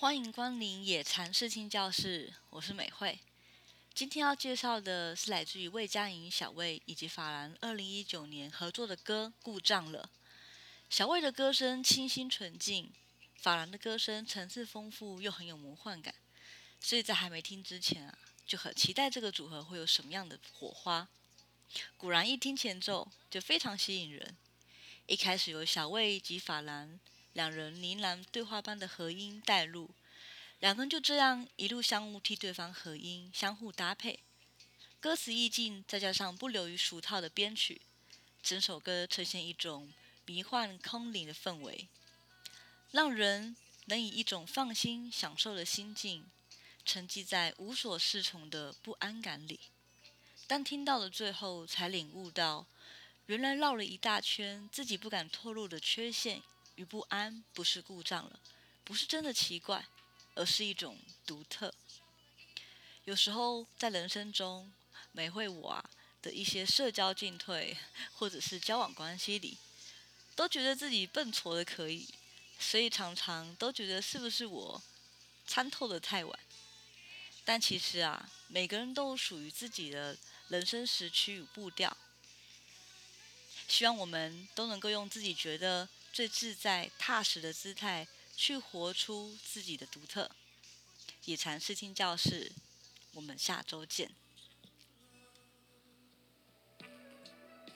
欢迎光临野禅视听教室，我是美惠。今天要介绍的是来自于魏佳莹、小魏以及法兰二零一九年合作的歌《故障了》。小魏的歌声清新纯净，法兰的歌声层次丰富又很有魔幻感，所以在还没听之前啊，就很期待这个组合会有什么样的火花。果然，一听前奏就非常吸引人。一开始由小魏及法兰。两人呢喃对话般的和音带入，两个人就这样一路相互替对方和音，相互搭配，歌词意境再加上不流于俗套的编曲，整首歌呈现一种迷幻空灵的氛围，让人能以一种放心享受的心境，沉寂在无所适从的不安感里。当听到了最后，才领悟到，原来绕了一大圈，自己不敢透露的缺陷。与不安不是故障了，不是真的奇怪，而是一种独特。有时候在人生中，美惠我啊的一些社交进退，或者是交往关系里，都觉得自己笨拙的可以，所以常常都觉得是不是我参透的太晚。但其实啊，每个人都属于自己的人生时区与步调。希望我们都能够用自己觉得。最自在、踏实的姿态，去活出自己的独特。野禅视听教室，我们下周见。